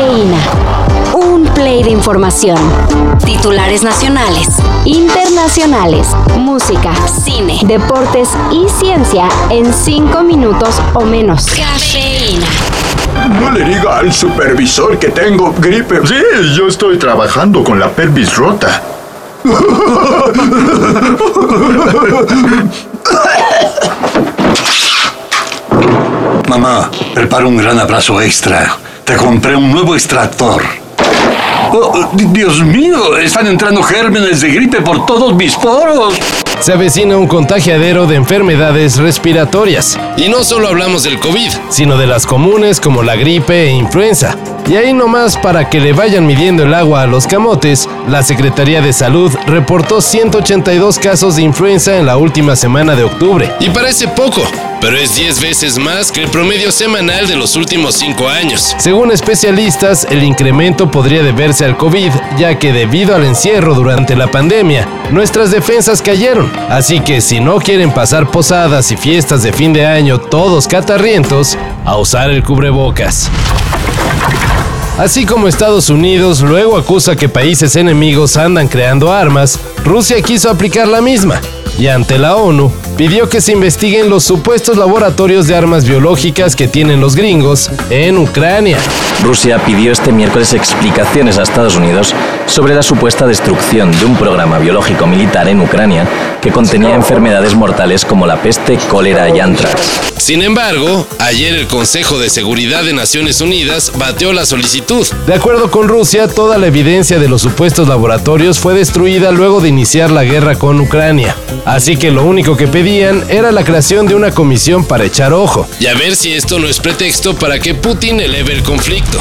Cafeína. Un play de información. Titulares nacionales, internacionales, música, cine, deportes y ciencia en cinco minutos o menos. Cafeína. No le diga al supervisor que tengo gripe. Sí, yo estoy trabajando con la pelvis rota. Mamá, prepara un gran abrazo extra. Te compré un nuevo extractor. Oh, Dios mío, están entrando gérmenes de gripe por todos mis poros. Se avecina un contagiadero de enfermedades respiratorias. Y no solo hablamos del COVID, sino de las comunes como la gripe e influenza. Y ahí nomás para que le vayan midiendo el agua a los camotes, la Secretaría de Salud reportó 182 casos de influenza en la última semana de octubre. Y parece poco, pero es 10 veces más que el promedio semanal de los últimos 5 años. Según especialistas, el incremento podría deberse al COVID, ya que debido al encierro durante la pandemia, nuestras defensas cayeron. Así que si no quieren pasar posadas y fiestas de fin de año todos catarrientos, a usar el cubrebocas. Así como Estados Unidos luego acusa que países enemigos andan creando armas, Rusia quiso aplicar la misma y ante la ONU pidió que se investiguen los supuestos laboratorios de armas biológicas que tienen los gringos en Ucrania. Rusia pidió este miércoles explicaciones a Estados Unidos sobre la supuesta destrucción de un programa biológico militar en Ucrania que contenía enfermedades mortales como la peste, cólera y antrax. Sin embargo, ayer el Consejo de Seguridad de Naciones Unidas bateó la solicitud. De acuerdo con Rusia, toda la evidencia de los supuestos laboratorios fue destruida luego de iniciar la guerra con Ucrania. Así que lo único que pedían era la creación de una comisión para echar ojo. Y a ver si esto no es pretexto para que Putin eleve el conflicto.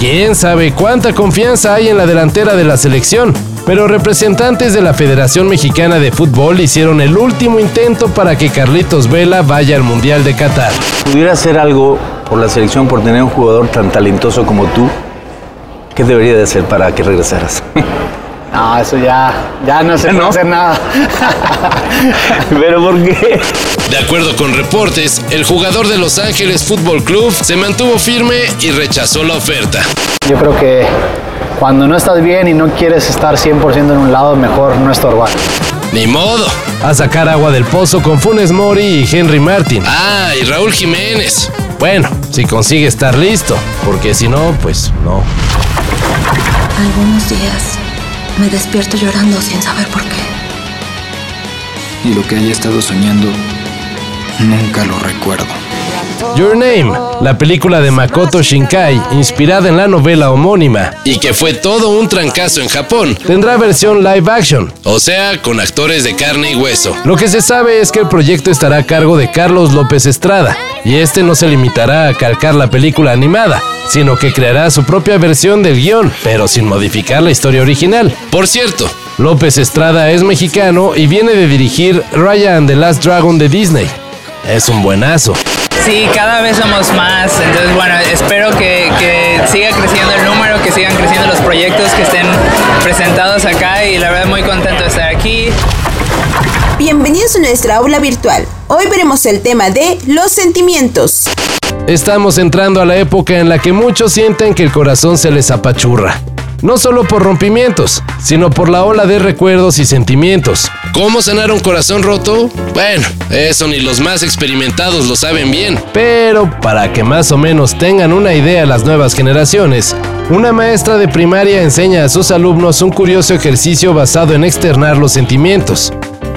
¿Quién sabe cuánta confianza hay en la delantera de la selección? Pero representantes de la Federación Mexicana de Fútbol hicieron el último intento para que Carlitos Vela vaya al Mundial de Qatar. ¿Pudiera hacer algo por la selección por tener un jugador tan talentoso como tú? ¿Qué debería de hacer para que regresaras? No, eso ya, ya no se puede hacer nada. ¿Pero por qué? De acuerdo con reportes, el jugador de Los Ángeles Fútbol Club se mantuvo firme y rechazó la oferta. Yo creo que cuando no estás bien y no quieres estar 100% en un lado, mejor no estorbar. Ni modo. A sacar agua del pozo con Funes Mori y Henry Martin. Ah, y Raúl Jiménez. Bueno, si consigue estar listo, porque si no, pues no. Algunos días me despierto llorando sin saber por qué. Y lo que haya estado soñando, nunca lo recuerdo. Your Name, la película de Makoto Shinkai, inspirada en la novela homónima, y que fue todo un trancazo en Japón, tendrá versión live action, o sea, con actores de carne y hueso. Lo que se sabe es que el proyecto estará a cargo de Carlos López Estrada, y este no se limitará a calcar la película animada, sino que creará su propia versión del guion, pero sin modificar la historia original. Por cierto, López Estrada es mexicano y viene de dirigir Raya and the Last Dragon de Disney. Es un buenazo. Sí, cada vez somos más. Entonces, bueno, espero que, que, siga creciendo el número, que sigan creciendo los proyectos que estén presentados acá y la verdad muy contento de estar aquí. Bienvenidos a nuestra aula virtual. Hoy veremos el tema de los sentimientos. Estamos entrando a la época en la que muchos sienten que el corazón se les apachurra. No solo por rompimientos, sino por la ola de recuerdos y sentimientos. ¿Cómo sanar un corazón roto? Bueno, eso ni los más experimentados lo saben bien. Pero para que más o menos tengan una idea las nuevas generaciones, una maestra de primaria enseña a sus alumnos un curioso ejercicio basado en externar los sentimientos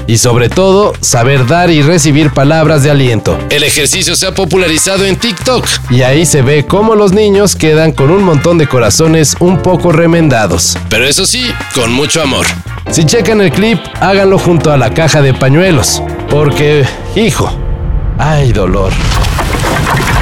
y sobre todo saber dar y recibir palabras de aliento. El ejercicio se ha popularizado en TikTok y ahí se ve cómo los niños quedan con un montón de corazones un poco remendados. Pero eso sí, con mucho amor. Si checan el clip, háganlo junto a la caja de pañuelos, porque, hijo, hay dolor.